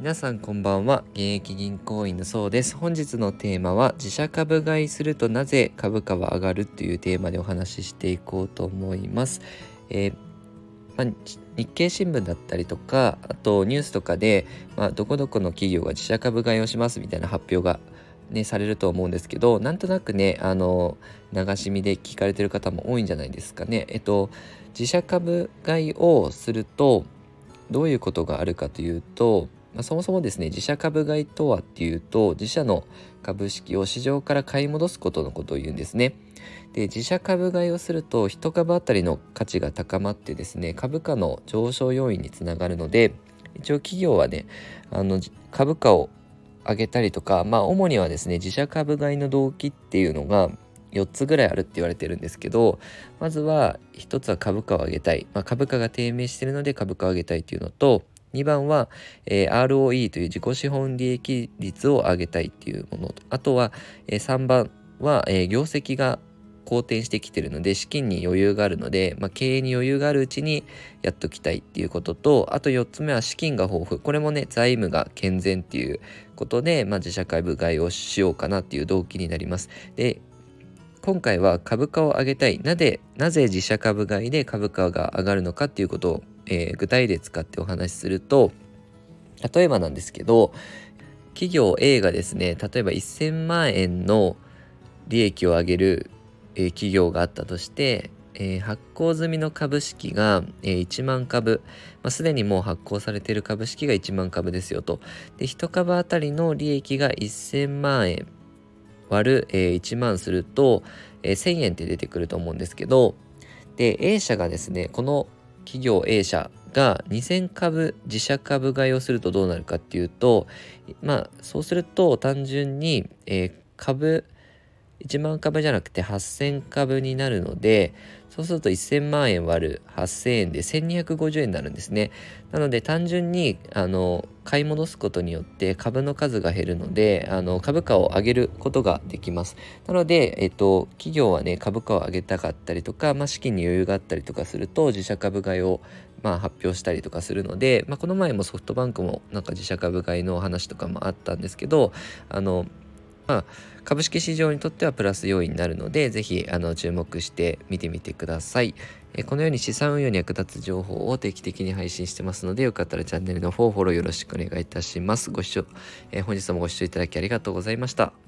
皆さんこんばんは。現役銀行員のそうです。本日のテーマは自社株買いするとなぜ株価は上がるというテーマでお話ししていこうと思います、えーまあ、日経新聞だったりとかあとニュースとかで、まあ、どこどこの企業が自社株買いをしますみたいな発表がね、されると思うんですけどなんとなくねあの流し見で聞かれてる方も多いんじゃないですかね。えっと自社株買いをするとどういうことがあるかというと、まあ、そもそもですね自社株買いとはっていうと自社の株式を市場から買い戻すことのことを言うんですね。で自社株買いをすると1株当たりの価値が高まってですね株価の上昇要因につながるので一応企業はねあの株価を上げたりとかまあ主にはですね自社株買いの動機っていうのが4つぐらいあるって言われてるんですけどまずは1つは株価を上げたい、まあ、株価が低迷してるので株価を上げたいっていうのと2番は、えー、ROE という自己資本利益率を上げたいっていうものとあとは、えー、3番は、えー、業績が好転してきてるので資金に余裕があるので、まあ、経営に余裕があるうちにやっときたいっていうこととあと4つ目は資金が豊富これもね財務が健全っていうことで、まあ、自社株買いをしようかなっていう動機になります。で今回は株価を上げたいなぜなぜ自社株買いで株価が上がるのかっていうことを、えー、具体で使ってお話しすると例えばなんですけど企業 A がですね例えば1000万円の利益を上げるえー、企業があったとして、えー、発行済みの株式が、えー、1万株、まあ、すでにもう発行されている株式が1万株ですよと。で、1株当たりの利益が1000万円割る、えー、1万すると、えー、1000円って出てくると思うんですけど、で、A 社がですね、この企業 A 社が2000株自社株買いをするとどうなるかっていうと、まあ、そうすると単純に、えー、株1万株じゃなくて8000株になるのでそうすると1000万円割る8000円で1250円になるんですね。なので単純にあの買い戻すことによって株の数が減るのであの株価を上げることができます。なので、えっと、企業はね株価を上げたかったりとか、まあ、資金に余裕があったりとかすると自社株買いをまあ、発表したりとかするので、まあ、この前もソフトバンクもなんか自社株買いの話とかもあったんですけどあのまあ、株式市場にとってはプラス要因になるので、ぜひあの注目して見てみてください。えこのように資産運用に役立つ情報を定期的に配信してますので、よかったらチャンネルの方フォローよろしくお願いいたします。ご視聴、え本日もご視聴いただきありがとうございました。